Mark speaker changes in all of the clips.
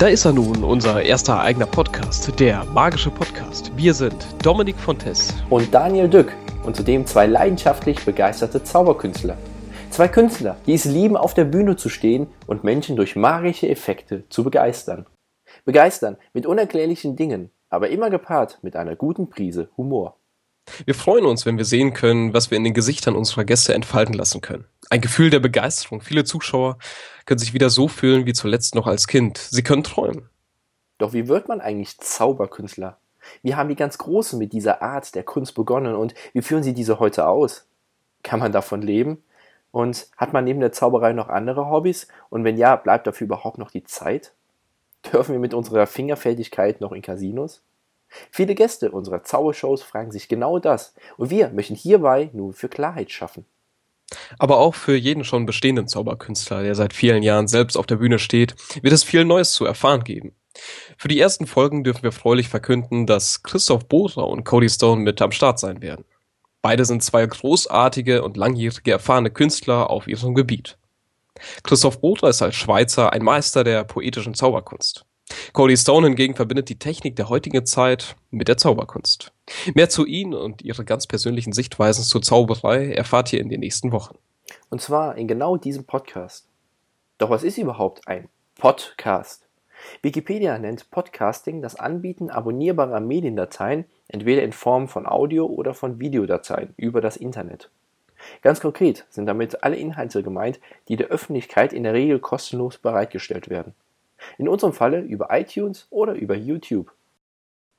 Speaker 1: Da ist er nun, unser erster eigener Podcast, der magische Podcast. Wir sind Dominik Fontes
Speaker 2: und Daniel Dück und zudem zwei leidenschaftlich begeisterte Zauberkünstler. Zwei Künstler, die es lieben, auf der Bühne zu stehen und Menschen durch magische Effekte zu begeistern. Begeistern mit unerklärlichen Dingen, aber immer gepaart mit einer guten Prise Humor.
Speaker 1: Wir freuen uns, wenn wir sehen können, was wir in den Gesichtern unserer Gäste entfalten lassen können. Ein Gefühl der Begeisterung. Viele Zuschauer können sich wieder so fühlen wie zuletzt noch als Kind. Sie können träumen.
Speaker 2: Doch wie wird man eigentlich Zauberkünstler? Wie haben die ganz Großen mit dieser Art der Kunst begonnen und wie führen sie diese heute aus? Kann man davon leben? Und hat man neben der Zauberei noch andere Hobbys? Und wenn ja, bleibt dafür überhaupt noch die Zeit? Dürfen wir mit unserer Fingerfertigkeit noch in Casinos? Viele Gäste unserer Zaubershows fragen sich genau das und wir möchten hierbei nur für Klarheit schaffen.
Speaker 1: Aber auch für jeden schon bestehenden Zauberkünstler, der seit vielen Jahren selbst auf der Bühne steht, wird es viel Neues zu erfahren geben. Für die ersten Folgen dürfen wir freulich verkünden, dass Christoph Bohrer und Cody Stone mit am Start sein werden. Beide sind zwei großartige und langjährige erfahrene Künstler auf ihrem Gebiet. Christoph Bohrer ist als Schweizer ein Meister der poetischen Zauberkunst. Cody Stone hingegen verbindet die Technik der heutigen Zeit mit der Zauberkunst. Mehr zu ihnen und ihre ganz persönlichen Sichtweisen zur Zauberei erfahrt ihr in den nächsten Wochen.
Speaker 2: Und zwar in genau diesem Podcast. Doch was ist überhaupt ein Podcast? Wikipedia nennt Podcasting das Anbieten abonnierbarer Mediendateien, entweder in Form von Audio- oder von Videodateien über das Internet. Ganz konkret sind damit alle Inhalte gemeint, die der Öffentlichkeit in der Regel kostenlos bereitgestellt werden. In unserem Falle über iTunes oder über YouTube.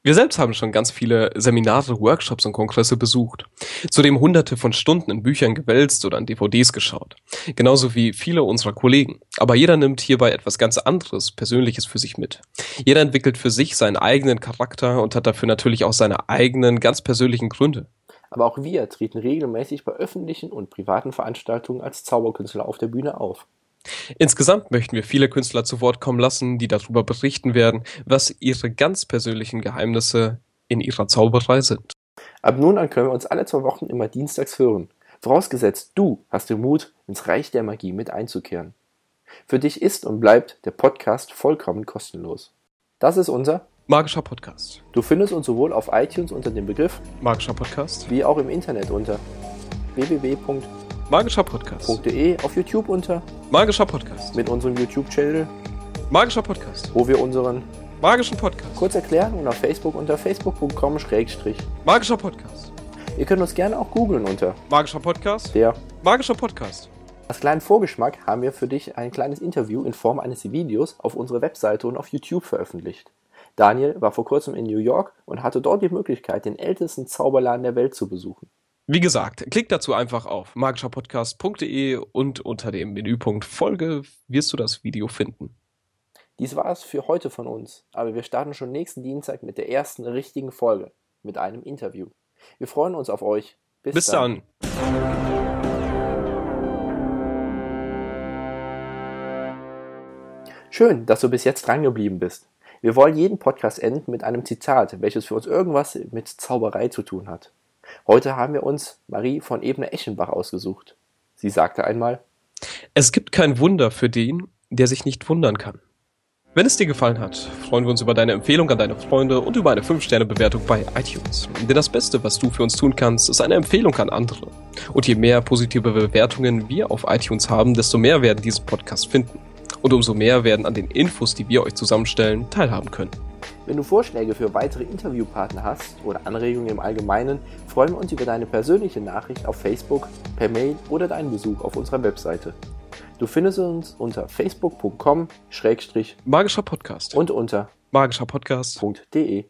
Speaker 1: Wir selbst haben schon ganz viele Seminare, Workshops und Kongresse besucht. Zudem hunderte von Stunden in Büchern gewälzt oder an DVDs geschaut. Genauso wie viele unserer Kollegen. Aber jeder nimmt hierbei etwas ganz anderes, Persönliches für sich mit. Jeder entwickelt für sich seinen eigenen Charakter und hat dafür natürlich auch seine eigenen, ganz persönlichen Gründe.
Speaker 2: Aber auch wir treten regelmäßig bei öffentlichen und privaten Veranstaltungen als Zauberkünstler auf der Bühne auf.
Speaker 1: Insgesamt möchten wir viele Künstler zu Wort kommen lassen, die darüber berichten werden, was ihre ganz persönlichen Geheimnisse in ihrer Zauberei sind.
Speaker 2: Ab nun an können wir uns alle zwei Wochen immer dienstags hören. Vorausgesetzt, du hast den Mut, ins Reich der Magie mit einzukehren. Für dich ist und bleibt der Podcast vollkommen kostenlos. Das ist unser
Speaker 1: Magischer Podcast.
Speaker 2: Du findest uns sowohl auf iTunes unter dem Begriff
Speaker 1: Magischer Podcast
Speaker 2: wie auch im Internet unter www
Speaker 1: Magischer Podcast.
Speaker 2: .de, auf YouTube unter
Speaker 1: Magischer Podcast.
Speaker 2: mit unserem YouTube-Channel,
Speaker 1: Magischer Podcast.
Speaker 2: wo wir unseren
Speaker 1: Magischen Podcast.
Speaker 2: kurz erklären und auf Facebook unter facebook.com schrägstrich.
Speaker 1: Magischer Podcast.
Speaker 2: Ihr könnt uns gerne auch googeln unter
Speaker 1: Magischer Podcast.
Speaker 2: der.
Speaker 1: Magischer Podcast.
Speaker 2: Als kleinen Vorgeschmack haben wir für dich ein kleines Interview in Form eines Videos auf unserer Webseite und auf YouTube veröffentlicht. Daniel war vor kurzem in New York und hatte dort die Möglichkeit, den ältesten Zauberladen der Welt zu besuchen.
Speaker 1: Wie gesagt, klick dazu einfach auf magischerpodcast.de und unter dem Menüpunkt Folge wirst du das Video finden.
Speaker 2: Dies war es für heute von uns, aber wir starten schon nächsten Dienstag mit der ersten richtigen Folge, mit einem Interview. Wir freuen uns auf euch. Bis,
Speaker 1: Bis dann.
Speaker 2: Schön, dass du bis jetzt drangeblieben bist. Wir wollen jeden Podcast enden mit einem Zitat, welches für uns irgendwas mit Zauberei zu tun hat. Heute haben wir uns Marie von Ebner-Eschenbach ausgesucht. Sie sagte einmal,
Speaker 1: Es gibt kein Wunder für den, der sich nicht wundern kann. Wenn es dir gefallen hat, freuen wir uns über deine Empfehlung an deine Freunde und über eine 5-Sterne-Bewertung bei iTunes. Denn das Beste, was du für uns tun kannst, ist eine Empfehlung an andere. Und je mehr positive Bewertungen wir auf iTunes haben, desto mehr werden diesen Podcast finden. Und umso mehr werden an den Infos, die wir euch zusammenstellen, teilhaben können.
Speaker 2: Wenn du Vorschläge für weitere Interviewpartner hast oder Anregungen im Allgemeinen, freuen wir uns über deine persönliche Nachricht auf Facebook, per Mail oder deinen Besuch auf unserer Webseite. Du findest uns unter facebook.com-und
Speaker 1: Magischer Podcast.
Speaker 2: unter
Speaker 1: Magischer Podcast.
Speaker 2: .de.